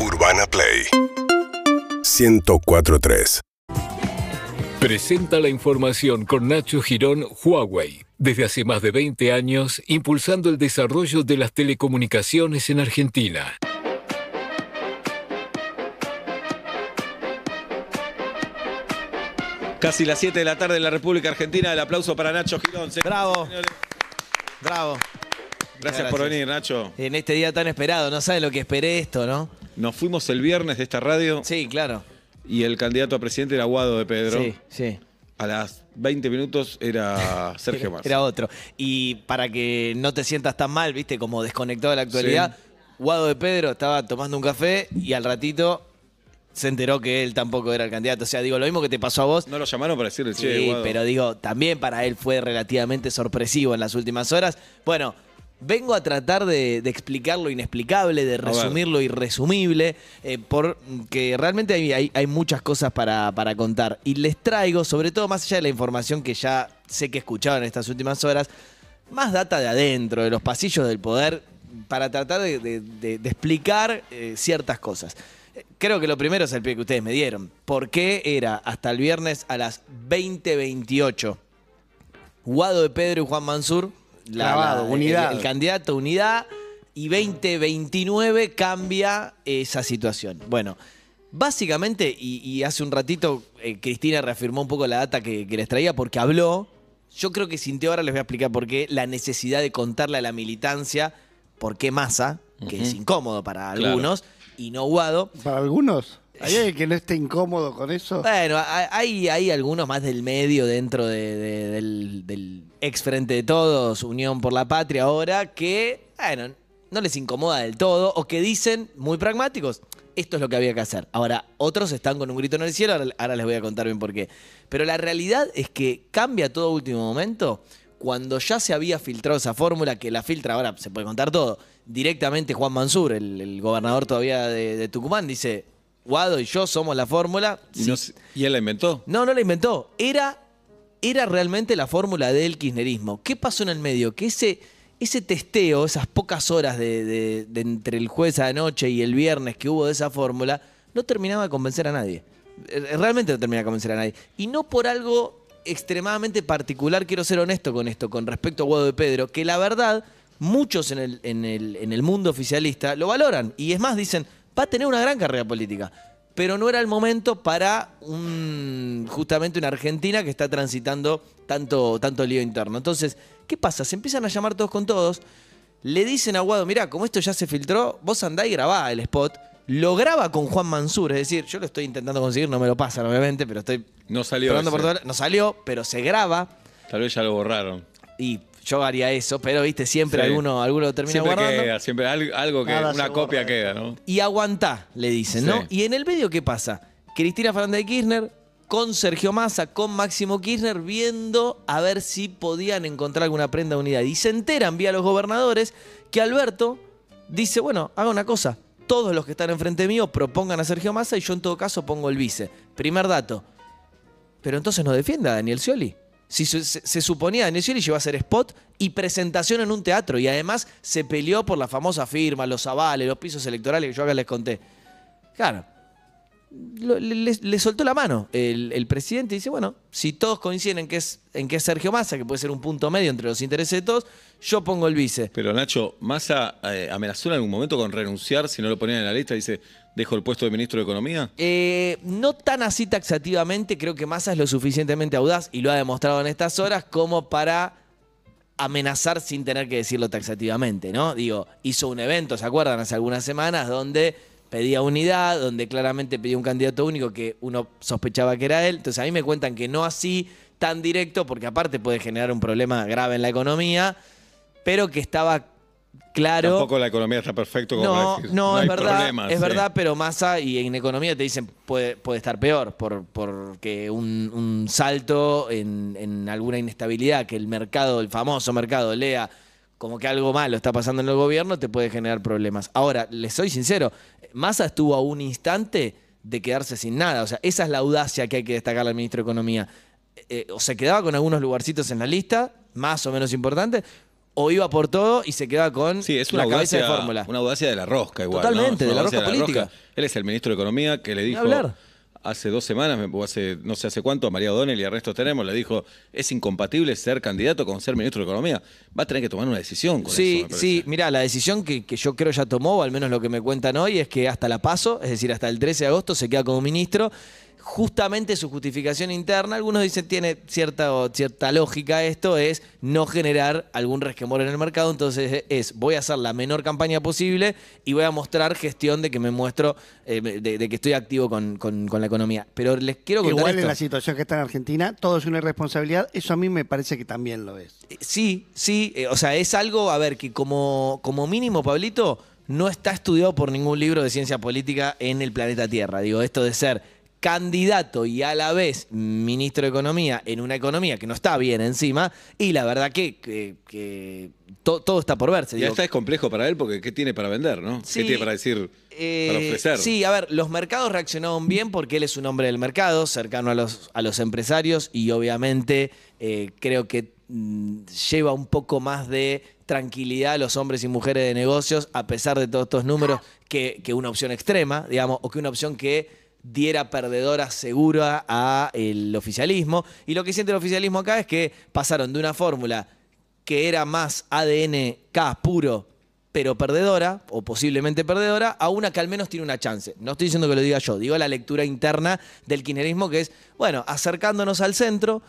Urbana Play 1043. Presenta la información con Nacho Girón, Huawei. Desde hace más de 20 años, impulsando el desarrollo de las telecomunicaciones en Argentina. Casi las 7 de la tarde en la República Argentina. El aplauso para Nacho Girón. Bravo. señores. Bravo. Gracias, por venir, Nacho. En este día tan esperado, no saben lo que esperé esto, ¿no? Nos fuimos el viernes de esta radio Sí, claro. y el candidato a presidente era Guado de Pedro. Sí, sí. A las 20 minutos era Sergio Massa. Era otro. Y para que no te sientas tan mal, viste, como desconectado de la actualidad, Guado de Pedro estaba tomando un café y al ratito se enteró que él tampoco era el candidato. O sea, digo, lo mismo que te pasó a vos. No lo llamaron para decirle, che, Sí, Guado. pero digo, también para él fue relativamente sorpresivo en las últimas horas. Bueno, vengo a tratar de, de explicar lo inexplicable, de resumir lo irresumible, eh, porque realmente hay, hay- hay muchas cosas para, para contar. Y les traigo, sobre todo más allá de la información que ya sé que escuchaban en estas últimas horas, más data de adentro, de los pasillos del poder, para tratar de, de- de- de explicar eh, ciertas cosas. Creo que lo primero es el pie que ustedes me dieron. ¿Por qué era hasta el viernes a las 20.28? Guado de Pedro y Juan Mansur. Clavado, el- unidad. El, candidato unidad. Y 2029 cambia esa situación. Bueno, básicamente, y, y hace un ratito eh, Cristina reafirmó un poco la data que, que les traía porque habló. Yo creo que sintió, ahora les voy a explicar por qué, la necesidad de contarle a la militancia por qué masa, que es incómodo para Claro. algunos, y no Guado. Para algunos. ¿Hay alguien que no esté incómodo con eso? Bueno, hay- hay, algunos más del medio dentro de- de- del, ex Frente de Todos, Unión por la Patria ahora, que, bueno, no les incomoda del todo o que dicen, muy pragmáticos, esto es lo que había que hacer. Ahora, otros están con un grito en el cielo, ahora, les voy a contar bien por qué. Pero la realidad es que cambia todo último momento cuando ya se había filtrado esa fórmula, que la filtra, ahora se puede contar todo, directamente Juan Mansur, el, gobernador todavía de Tucumán, dice, Guado y yo somos la fórmula. Y, Si no se- ¿y él la inventó? no, no la inventó. Era, era realmente la fórmula del kirchnerismo. ¿Qué pasó en el medio? Que ese, ese testeo, esas pocas horas de, de- de entre el jueves a la noche y el viernes que hubo de esa fórmula, no terminaba de convencer a nadie. Eh, Realmente no terminaba de convencer a nadie. Y no por algo extremadamente particular, quiero ser honesto con esto, con respecto a Guado de Pedro, que la verdad, muchos en el, en el, en el mundo oficialista lo valoran. Y es más, dicen, va a tener una gran carrera política pero no era el momento para un, justamente una Argentina que está transitando tanto, tanto lío interno. Entonces, ¿qué pasa? Se empiezan a llamar todos con todos, le dicen a Guado, mirá, como esto ya se filtró, vos andá y grabá el spot, lo graba con Juan Mansur, es decir, yo lo estoy intentando conseguir, no me lo pasan obviamente, pero estoy No salió. por todo- no salió, pero se graba Tal vez ya lo borraron. y yo haría eso, pero viste, siempre Sí. alguno, alguno lo termina Siempre guardando. queda, siempre al- algo que Nada una copia queda, ¿no? y aguantá, le dicen, ¿no? Sí. Y en el medio, ¿qué pasa? Cristina Fernández de Kirchner con Sergio Massa, con Máximo Kirchner, viendo a ver si podían encontrar alguna prenda de unidad. Y se enteran vía los gobernadores que Alberto dice, bueno, haga una cosa, todos los que están enfrente mío propongan a Sergio Massa y yo en todo caso pongo el vice. Primer dato. Pero entonces no defienda a Daniel Scioli. Si se, suponía Daniel Scioli iba a hacer spot y presentación en un teatro y además se peleó por la famosa firma, los avales, los pisos electorales que yo acá les conté. Claro, lo- le, soltó la mano el, el presidente y dice, bueno, si todos coinciden en que, es, en que es Sergio Massa, que puede ser un punto medio entre los intereses de todos, yo pongo el vice. Pero Nacho, Massa eh, amenazó en algún momento con renunciar si no lo ponían en la lista. Dice, dejo el puesto de ministro de Economía. Eh, no tan así taxativamente, creo que Massa es lo suficientemente audaz y lo ha demostrado en estas horas como para amenazar sin tener que decirlo taxativamente, ¿no? Digo, hizo un evento, ¿se acuerdan? Hace algunas semanas donde pedía unidad, donde claramente pedía un candidato único que uno sospechaba que era él. Entonces a mí me cuentan que no así tan directo, porque aparte puede generar un problema grave en la economía, pero que estaba claro... Tampoco la economía está perfecto como No, para decir, no, es hay verdad, es sí. verdad, pero Massa y en economía te dicen puede, puede estar peor, por, porque un, un salto en, en alguna inestabilidad que el mercado, el famoso mercado, lea como que algo malo está pasando en el gobierno, te puede generar problemas. Ahora, les soy sincero, Massa estuvo a un instante de quedarse sin nada. O sea, esa es la audacia que hay que destacar al ministro de Economía. Eh, o se quedaba con algunos lugarcitos en la lista, más o menos importantes, o iba por todo y se quedaba con Sí, es una la cabeza audacia, de fórmula. una audacia de la rosca igual. Totalmente, de la rosca política. Él es el ministro de Economía que le dijo hablar. Hace dos semanas, o hace no sé hace cuánto, a María O'Donnell y a Ernesto Tenemos, le dijo, es incompatible ser candidato con ser ministro de Economía. Va a tener que tomar una decisión con Sí, eso, sí, mira, la decisión que, que yo creo ya tomó, o al menos lo que me cuentan hoy, es que hasta la paso, es decir, hasta el 13 de agosto se queda como ministro. Justamente su justificación interna, algunos dicen tiene cierta, o cierta lógica esto, es no generar algún resquemor en el mercado, entonces es voy a hacer la menor campaña posible y voy a mostrar gestión de que me muestro, eh, de, de que estoy activo con, con- con la economía. Pero les quiero contar Igual esto. en la situación que está en Argentina, todo es una irresponsabilidad. Eso a mí me parece que también lo es. Eh, Sí, sí, eh, o sea, es algo, a ver, que como, como mínimo, Pablito, no está estudiado por ningún libro de ciencia política en el planeta Tierra. Digo, esto de ser candidato y a la vez ministro de Economía en una economía que no está bien encima, y la verdad que, que- que to- todo está por verse. Y digo. hasta es complejo para él porque ¿qué tiene para vender, no? Sí, ¿Qué tiene para decir, Eh, para ofrecer? Sí, a ver, los mercados reaccionaron bien porque él es un hombre del mercado, cercano a los, a los empresarios y obviamente eh, creo que mm, lleva un poco más de tranquilidad a los hombres y mujeres de negocios, a pesar de todos estos números, que, que una opción extrema, digamos, o que una opción que diera perdedora segura a el oficialismo. Y lo que siente el oficialismo acá es que pasaron de una fórmula que era más ADN K puro, pero perdedora, o posiblemente perdedora, a una que al menos tiene una chance. No estoy diciendo que lo diga yo, digo la lectura interna del kirchnerismo, que es, bueno, acercándonos al centro,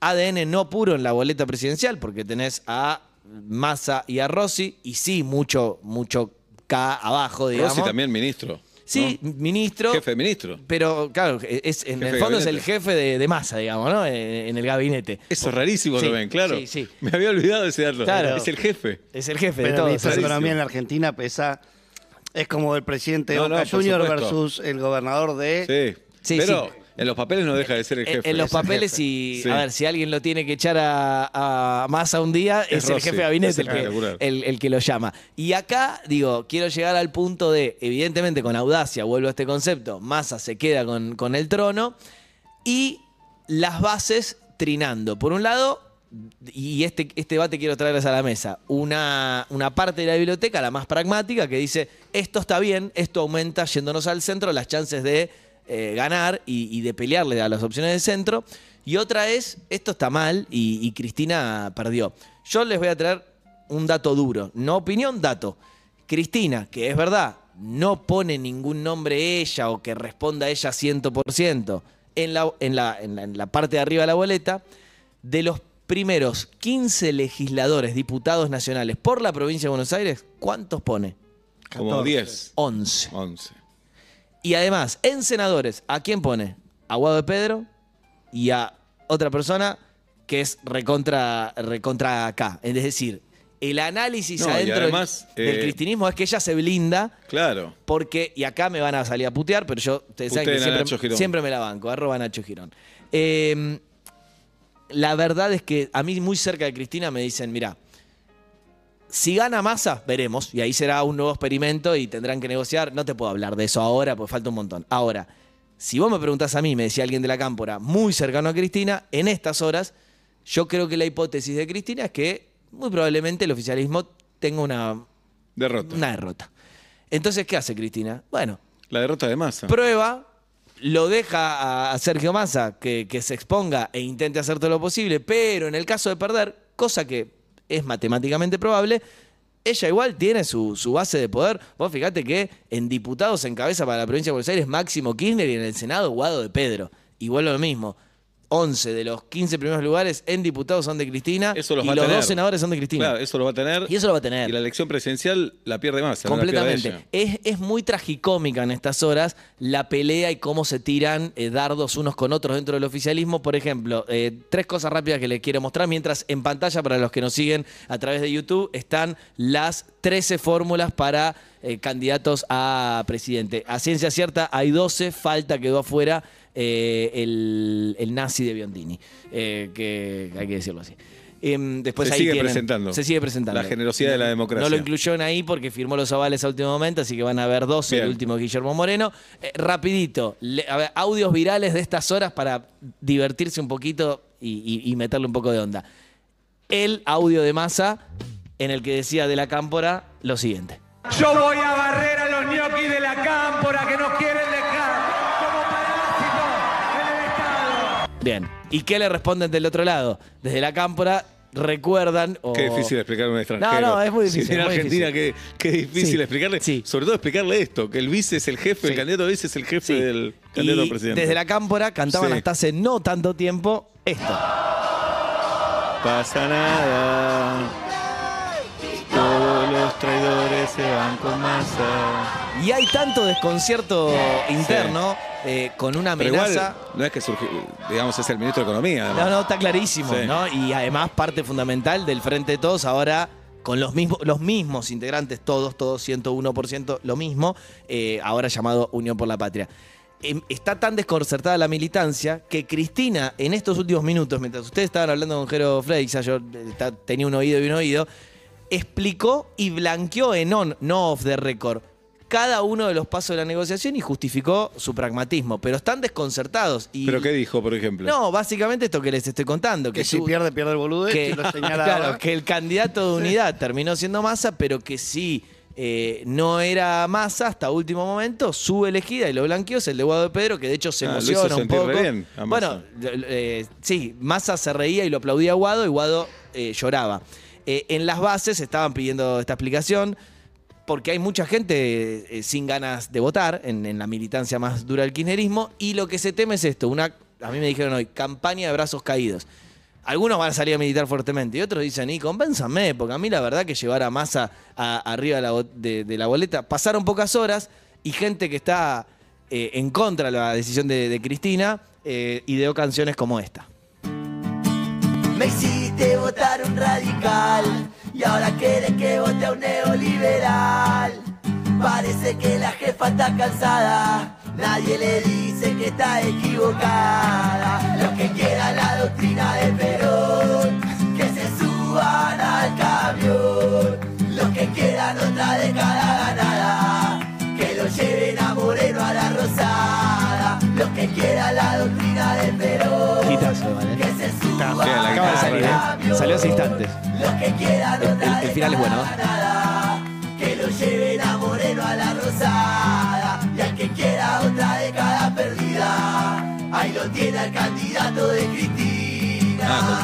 ADN no puro en la boleta presidencial, porque tenés a Massa y a Rossi, y sí, mucho, mucho K abajo, digamos. Rossi también ministro. Sí, ¿no? ministro. Jefe de ministro. Pero claro, es, en Jefe el fondo es el jefe de, de masa, digamos, ¿no? En, en el gabinete. Eso es rarísimo Sí, también, claro. sí, sí. Me había olvidado de ese dato. Claro. Es el jefe. Es el jefe de Pero el de rarísimo. Economía en la Argentina pesa. Es como el presidente de No, Boca Junior versus el gobernador de. Sí. Sí, Pero sí. En los papeles no deja de ser el En- jefe. En los Es el papeles, y Sí. a ver, si alguien lo tiene que echar a, a Massa un día, es, el jefe de gabinete el que, el que lo llama. Y acá, digo, quiero llegar al punto de, evidentemente con audacia, vuelvo a este concepto, Massa se queda con, con el trono y las bases trinando. Por un lado, y este, este debate quiero traerles a la mesa, una, una parte de la biblioteca, la más pragmática, que dice, esto está bien, esto aumenta, yéndonos al centro, las chances de eh, ganar y, y de pelearle a las opciones del centro. Y otra es, esto está mal y, y Cristina perdió. Yo les voy a traer un dato duro, no opinión, dato. Cristina, que es verdad, no pone ningún nombre ella o que responda ella 100%, en la, en, la, en, la, en la parte de arriba de la boleta, de los primeros 15 legisladores, diputados nacionales por la provincia de Buenos Aires, ¿cuántos pone? Como 14. 10. 11. 11. Y además, en senadores, ¿a quién pone? A Guado de Pedro y a otra persona que es recontra, recontra acá. Es decir, el análisis No, adentro del- además, del, eh, cristinismo es que ella se blinda Claro. porque, y acá me van a salir a putear, pero yo, ustedes saben que siempre me la banco, arroba Nacho Girón. Eh, la verdad es que a mí muy cerca de Cristina me dicen, mira, si gana masa, veremos, y ahí será un nuevo experimento y tendrán que negociar. No te puedo hablar de eso ahora, porque falta un montón. Ahora, si vos me preguntás a mí, me decía alguien de la cámpora, muy cercano a Cristina, en estas horas, yo creo que la hipótesis de Cristina es que muy probablemente el oficialismo tenga una, Derrota. una derrota. Entonces, ¿qué hace Cristina? Bueno, La derrota de masa. prueba, lo deja a- a Sergio Massa que, que se exponga e intente hacer todo lo posible, pero en el caso de perder, cosa que es matemáticamente probable, ella igual tiene su, su base de poder. Vos fíjate que en diputados encabeza para la provincia de Buenos Aires Máximo Kirchner y en el Senado Guado de Pedro. A lo mismo. 11 de los 15 primeros lugares en diputados son de Cristina Eso los y va a los tener. dos senadores son de Cristina. Claro, eso lo va a tener. Y eso lo va a tener. Y la elección presidencial la pierde pierde Completamente. es, es muy tragicómica en estas horas la pelea y cómo se tiran eh, dardos unos con otros dentro del oficialismo. Por ejemplo, eh, tres cosas rápidas que les quiero mostrar. Mientras en pantalla, para los que nos siguen a través de YouTube, están las 13 fórmulas para eh, candidatos a presidente. A ciencia cierta hay 12, falta, quedó afuera eh, el, el nazi de Biondini, eh, que hay que decirlo así. Em, después Se ahí sigue tienen- presentando. Se sigue presentando. La generosidad de la democracia. No lo incluyeron ahí porque firmó los avales a último momento, así que van a ver dos, el último Guillermo Moreno. Eh, rapidito, le- a ver, audios virales de estas horas para divertirse un poquito y, y- y meterle un poco de onda. El audio de masa en el que decía de la cámpora lo siguiente. Yo voy a barrer a los ñoquis de la cámpora que nos quieren dejar como parásitos en el Estado. Bien. ¿Y qué le responden del otro lado? Desde la cámpora recuerdan o... Qué difícil explicarle a un extranjero. No, no, es muy Si difícil, en Argentina, difícil. qué, qué difícil Sí, explicarle. sí. Sobre todo explicarle esto, que el vice es el jefe, el candidato vice es el jefe del candidato Y presidente. desde la cámpora cantaban hasta hace no tanto tiempo esto. Pasa nada. Todos los traidores se van con masa. Y hay tanto desconcierto interno eh, con una amenaza. igual, no es que surgió, digamos, es el ministro de Economía. además. No, no, está clarísimo, Sí. ¿no? Y además parte fundamental del Frente de Todos ahora con los mismos, los mismos integrantes, todos, todos, 101% lo mismo, eh, ahora llamado Unión por la Patria. Em, Está tan desconcertada la militancia que Cristina, en estos últimos minutos, mientras ustedes estaban hablando con Jero Freixa, yo eh, tenía un oído y un oído, explicó y blanqueó en on, no off the record, cada uno de los pasos de la negociación y justificó su pragmatismo. Pero están desconcertados. Y, ¿Pero qué dijo, por ejemplo? no, básicamente esto que les estoy contando. Que, Que si su- pierde, pierde el boludo. que, lo señala claro, que el candidato de unidad terminó siendo Massa, pero que sí eh, no era Massa hasta último momento, su elegida y lo blanqueó es el de Guado de Pedro, que de hecho se Ah, lo hizo emociona un poco. bien bueno, eh, sí, Massa se reía y lo aplaudía a Guado y Guado eh, lloraba. Eh, en las bases estaban pidiendo esta explicación porque hay mucha gente eh, sin ganas de votar en, la militancia más dura del kirchnerismo y lo que se teme es esto, una, a mí me dijeron hoy, campaña de brazos caídos. Algunos van a salir a militar fuertemente y otros dicen, y convénzame, porque a mí la verdad que llevar a masa arriba de la, boleta, pasaron pocas horas y gente que está eh, en contra de la decisión de, Cristina eh, ideó canciones como esta. Me hiciste votar un radical y ahora quieres que vote a un neoliberal. Parece que la jefa está cansada, nadie le dice que está equivocada. Los que quieran la doctrina de Perón, que se suban al camión. Los que quieran otra década ganada, que lo lleven a Moreno a la Rosada. Los que quieran la doctrina de Perón, Quitazo, ¿vale? Sí, la Acaba de salir, ¿eh? Salió hace instantes. los que quieran El- otra el- el final es bueno, que lo lleven a Moreno a la Rosada. Y al que quiera otra década perdida, ahí lo tiene el candidato de Cristina.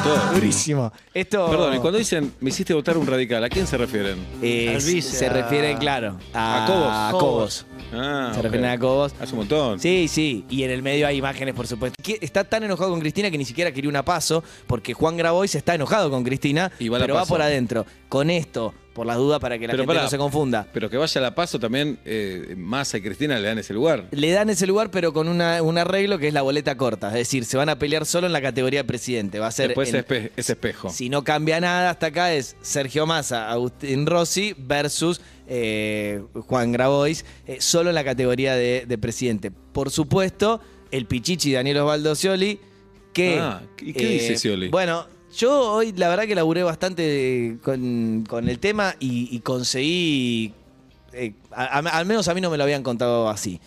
Todo. Durísimo. Esto. Perdón, y cuando dicen me hiciste votar un radical, ¿a quién se refieren? eh, Al vice, se a- refieren, claro, a, ¿A Cobos? a Cobos. Ah, Se ok. refieren a Cobos. Hace un montón. Sí, sí. Y en el medio hay imágenes, por supuesto. Que Está tan enojado con Cristina que ni siquiera quería una paso, porque Juan Grabois está enojado con Cristina, Y va a la pero va Paso. por adentro. Con esto, por las dudas, para que la Pero gente no se confunda. Pero que vaya a la paso también, eh, Massa y Cristina le dan ese lugar. Le dan ese lugar, pero con una- un arreglo que es la boleta corta. Es decir, se van a pelear solo en la categoría de presidente. Va a ser. Después en- espe- espejo. Si no cambia nada hasta acá es Sergio Massa, Agustín Rossi versus eh, Juan Grabois, eh, solo en la categoría de, de presidente. Por supuesto, el Pichichi Daniel Osvaldo Scioli, que... eh, Ah, ¿y qué dice Scioli? Bueno, yo hoy la verdad que laburé bastante con, con el tema y, conseguí... eh, al menos a mí no me lo habían contado así.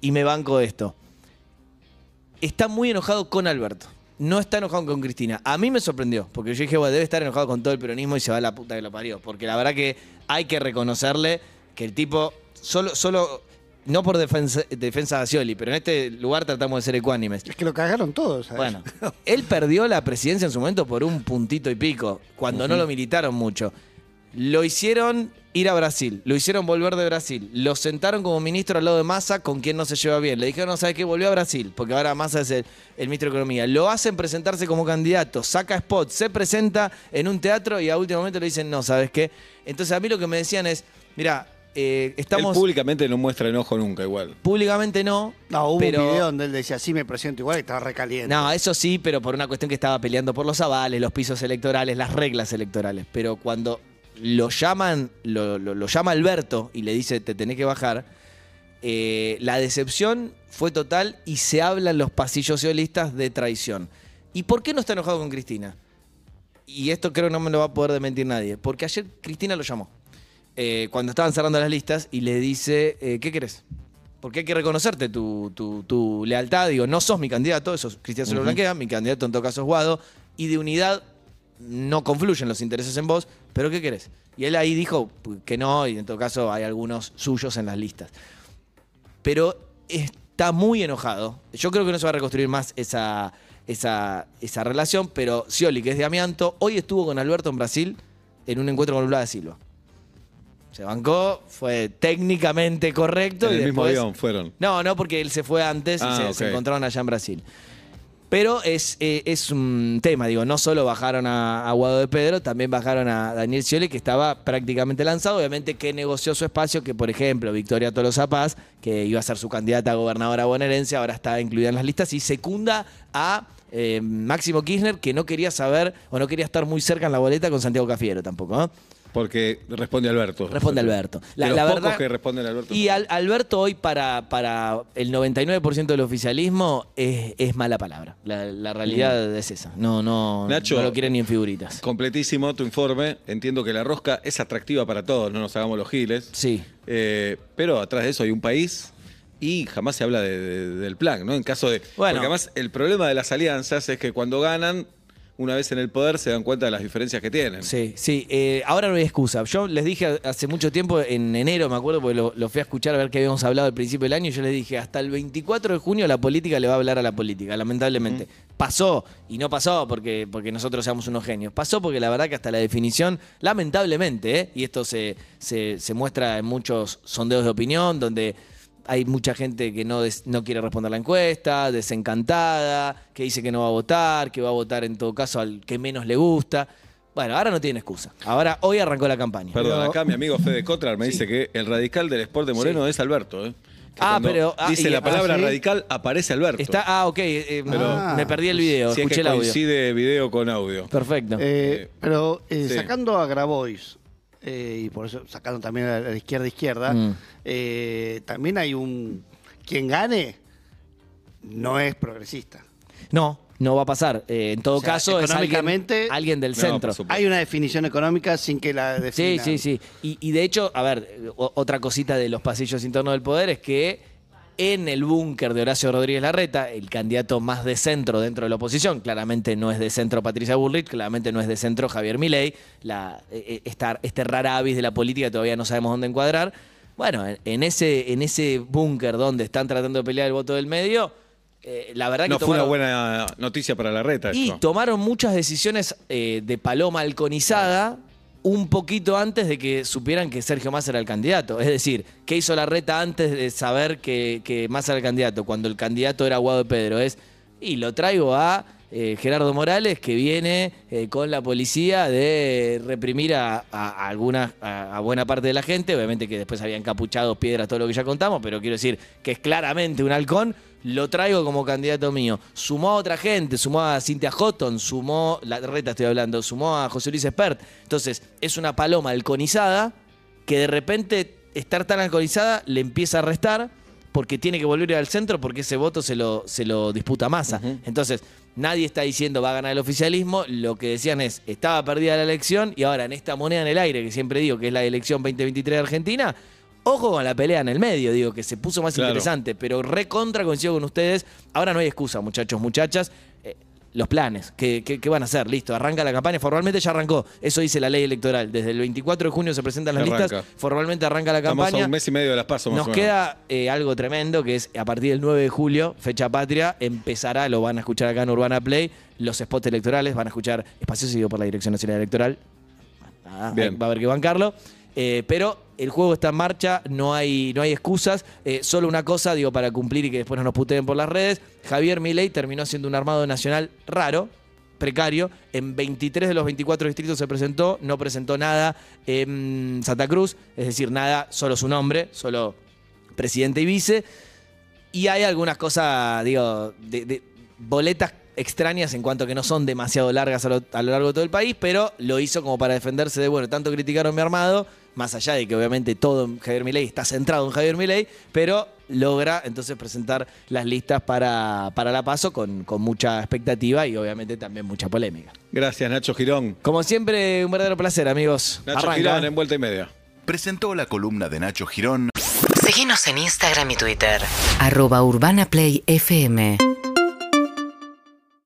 Y me banco esto está muy enojado con Alberto. No está enojado con Cristina. A mí me sorprendió, porque yo dije, bueno, debe estar enojado con todo el peronismo y se va a la puta que lo parió. Porque la verdad que hay que reconocerle que el tipo, solo, solo no por defensa, defensa de Scioli, pero en este lugar tratamos de ser ecuánimes. Es que lo cagaron todos. ¿sabes? Bueno, él perdió la presidencia en su momento por un puntito y pico, cuando no lo militaron mucho. Lo hicieron ir a Brasil, lo hicieron volver de Brasil, lo sentaron como ministro al lado de Massa, con quien no se lleva bien. Le dijeron, no sabes qué, volvió a Brasil, porque ahora Massa es el, el ministro de Economía. Lo hacen presentarse como candidato, saca spot, se presenta en un teatro y a último momento le dicen, no, ¿sabes qué? Entonces a mí lo que me decían es, mira, eh, estamos... Él públicamente no muestra enojo nunca igual. Públicamente no, No, hubo pero... un video donde él decía, sí, me presento igual, que estaba recaliente. No, eso sí, pero por una cuestión que estaba peleando por los avales, los pisos electorales, las reglas electorales. Pero cuando lo llaman, lo, lo- lo llama Alberto y le dice te tenés que bajar, eh, la decepción fue total y se hablan los pasillos socialistas de traición. ¿Y por qué no está enojado con Cristina? Y esto creo que no me lo va a poder desmentir nadie. Porque ayer Cristina lo llamó. Eh, cuando estaban cerrando las listas y le dice, eh, ¿qué querés? Porque hay que reconocerte tu, tu- tu lealtad. Digo, no sos mi candidato, eso Cristian se lo blanquea, mi candidato en todo caso es Guado. Y de unidad no confluyen los intereses en vos, pero ¿qué querés? Y él ahí dijo que no, y en todo caso hay algunos suyos en las listas. Pero está muy enojado. Yo creo que no se va a reconstruir más esa, esa, esa relación, pero Scioli, que es de Amianto, hoy estuvo con Alberto en Brasil en un encuentro con Lula da Silva. Se bancó, fue técnicamente correcto. En y el mismo avión fueron. no, no, porque él se fue antes y Ah, se, ok. encontraron allá en Brasil. Pero es, eh, es un tema, digo, no solo bajaron a, a Guado de Pedro, también bajaron a Daniel Scioli, que estaba prácticamente lanzado, obviamente que negoció su espacio, que por ejemplo Victoria Tolosa Paz, que iba a ser su candidata a gobernadora bonaerense, ahora está incluida en las listas y secunda a eh, Máximo Kirchner, que no quería saber o no quería estar muy cerca en la boleta con Santiago Cafiero tampoco, ¿no? Porque responde Alberto. Responde Alberto. De los pocos que responden Alberto. Y Al- Alberto hoy para, para el 99% del oficialismo es, es mala palabra. La, la realidad es esa. No, no. Nacho, no lo quieren ni en figuritas. Completísimo tu informe. Entiendo que la rosca es atractiva para todos, no nos hagamos los giles. Sí. Eh, pero atrás de eso hay un país y jamás se habla de- de- del plan, ¿no? En caso de. Bueno. Porque además el problema de las alianzas es que cuando ganan, una vez en el poder, se dan cuenta de las diferencias que tienen. Sí, sí. eh, ahora no hay excusa. Yo les dije hace mucho tiempo, en enero me acuerdo, porque lo, lo fui a escuchar a ver qué habíamos hablado al principio del año, y yo les dije, hasta el 24 de junio la política le va a hablar a la política, lamentablemente. Pasó, y no pasó porque, porque nosotros seamos unos genios. Pasó porque la verdad que hasta la definición, lamentablemente, ¿eh? y esto se, se, se muestra en muchos sondeos de opinión, donde hay mucha gente que no, des- no quiere responder la encuesta, desencantada, que dice que no va a votar, que va a votar en todo caso al que menos le gusta. Bueno, ahora no tiene excusa. Ahora, hoy arrancó la campaña. Perdón, acá mi amigo Fede Kotrar me dice que el radical del Sport de Moreno es Alberto. ¿eh? Ah, pero- ah, dice y- la palabra ah, ¿sí? radical, aparece Alberto. Está, ah, ok, eh, Pero- me- me perdí el video, si es escuché que el audio. coincide video con audio. Perfecto. Eh, pero eh, sí. sacando a Grabois, eh, y por eso sacando también a la izquierda izquierda, Mm. eh, también hay un. Quien gane no es progresista. no, no va a pasar. Eh, en todo O sea, caso, es alguien, económicamente- alguien del No, centro. Hay una definición económica sin que la Sí, definan. sí, sí. Y, y de hecho, a ver, o- otra cosita de los pasillos internos del poder es que en el búnker de Horacio Rodríguez Larreta, el candidato más de centro dentro de la oposición, claramente no es de centro Patricia Bullrich, claramente no es de centro Javier Milei, la, eh, esta- este rara avis de la política todavía no sabemos dónde encuadrar. Bueno, en, ese, en ese búnker donde están tratando de pelear el voto del medio, eh, la verdad No que fue una tomaron- buena noticia para la reta. y esto. tomaron muchas decisiones eh, de paloma halconizada un poquito antes de que supieran que Sergio Massa era el candidato. Es decir, ¿qué hizo la reta antes de saber que, que Massa era el candidato? Cuando el candidato era Guado de Pedro. Es, y lo traigo a eh, Gerardo Morales, que viene eh, con la policía de reprimir a, a- alguna, a, buena parte de la gente. Obviamente que después habían capuchado piedras, todo lo que ya contamos, pero quiero decir que es claramente un halcón. Lo traigo como candidato mío. Sumó a otra gente, sumó a Cintia Houghton, sumó, la reta estoy hablando, sumó a José Luis Espert. Entonces, es una paloma halconizada que de repente estar tan alcoholizada le empieza a restar porque tiene que volver al centro porque ese voto se lo, se lo disputa Massa. Entonces, nadie está diciendo va a ganar el oficialismo, lo que decían es, estaba perdida la elección y ahora en esta moneda en el aire, que siempre digo que es la elección 2023 de Argentina, ojo con la pelea en el medio, digo que se puso más Claro. interesante, pero recontra coincido con ustedes, ahora no hay excusa, muchachos, muchachas. Eh, los planes, ¿qué, qué, qué van a hacer? Listo, arranca la campaña, formalmente ya arrancó, eso dice la ley electoral, desde el 24 de junio se presentan las Arranca. listas, formalmente arranca la Estamos campaña. a un mes y medio de las pasos Nos queda eh, algo tremendo que es a partir del 9 de julio, fecha patria, empezará, lo van a escuchar acá en Urbana Play, los spots electorales, van a escuchar espacio seguido por la Dirección Nacional Electoral. Nada, Bien. va a haber que bancarlo. Eh, pero el juego está en marcha, no hay, no hay excusas. Eh, solo una cosa, digo, para cumplir y que después no nos puteen por las redes. Javier Milei terminó siendo un armado nacional raro, precario. En 23 de los 24 distritos se presentó, no presentó nada en Santa Cruz, es decir, nada, solo su nombre, solo presidente y vice. Y hay algunas cosas, digo, de, de boletas extrañas en cuanto que no son demasiado largas a lo, a lo largo de todo el país, pero lo hizo como para defenderse de, bueno, tanto criticaron mi armado, más allá de que obviamente todo en Javier Milei está centrado en Javier Milei, pero logra entonces presentar las listas para, para la paso con, con mucha expectativa y obviamente también mucha polémica. Gracias, Nacho Girón. Como siempre, un verdadero placer, amigos. Nacho Arranca. Girón en vuelta y media. Presentó la columna de Nacho Girón. Seguinos en Instagram y Twitter. arroba urbanaplayfm